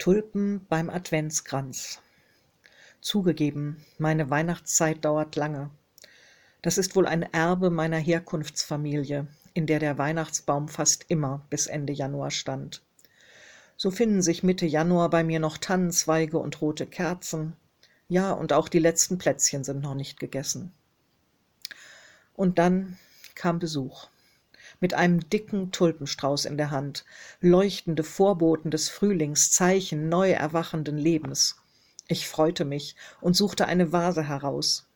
Tulpen beim Adventskranz. Zugegeben, meine Weihnachtszeit dauert lange. Das ist wohl ein Erbe meiner Herkunftsfamilie, in der der Weihnachtsbaum fast immer bis Ende Januar stand. So finden sich Mitte Januar bei mir noch Tannenzweige und rote Kerzen. Ja, und auch die letzten Plätzchen sind noch nicht gegessen. Und dann kam Besuch mit einem dicken Tulpenstrauß in der Hand, leuchtende Vorboten des Frühlings, Zeichen neu erwachenden Lebens. Ich freute mich und suchte eine Vase heraus.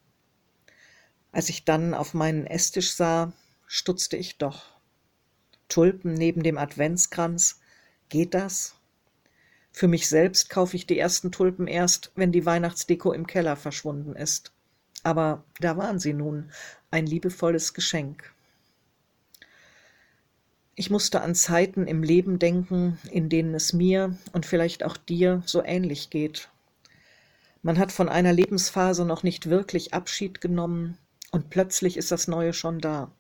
Als ich dann auf meinen Esstisch sah, stutzte ich doch. Tulpen neben dem Adventskranz, geht das? Für mich selbst kaufe ich die ersten Tulpen erst, wenn die Weihnachtsdeko im Keller verschwunden ist. Aber da waren sie nun, ein liebevolles Geschenk. Ich musste an Zeiten im Leben denken, in denen es mir und vielleicht auch dir so ähnlich geht. Man hat von einer Lebensphase noch nicht wirklich Abschied genommen und plötzlich ist das Neue schon da.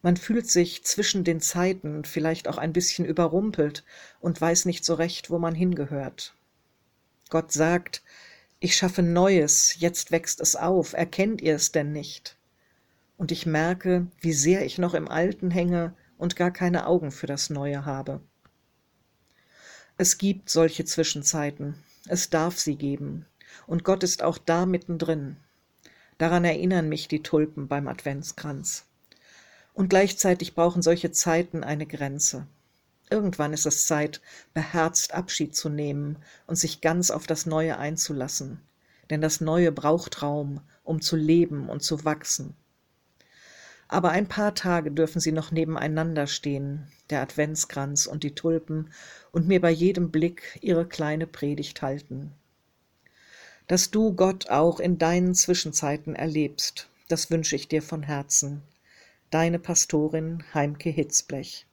Man fühlt sich zwischen den Zeiten vielleicht auch ein bisschen überrumpelt und weiß nicht so recht, wo man hingehört. Gott sagt, ich schaffe Neues, jetzt wächst es auf, erkennt ihr es denn nicht? Und ich merke, wie sehr ich noch im Alten hänge und gar keine Augen für das Neue habe. Es gibt solche Zwischenzeiten, es darf sie geben, und Gott ist auch da mittendrin. Daran erinnern mich die Tulpen beim Adventskranz. Und gleichzeitig brauchen solche Zeiten eine Grenze. Irgendwann ist es Zeit, beherzt Abschied zu nehmen und sich ganz auf das Neue einzulassen. Denn das Neue braucht Raum, um zu leben und zu wachsen aber ein paar Tage dürfen sie noch nebeneinander stehen, der Adventskranz und die Tulpen, und mir bei jedem Blick ihre kleine Predigt halten. Dass du Gott auch in deinen Zwischenzeiten erlebst, das wünsche ich dir von Herzen. Deine Pastorin Heimke Hitzblech.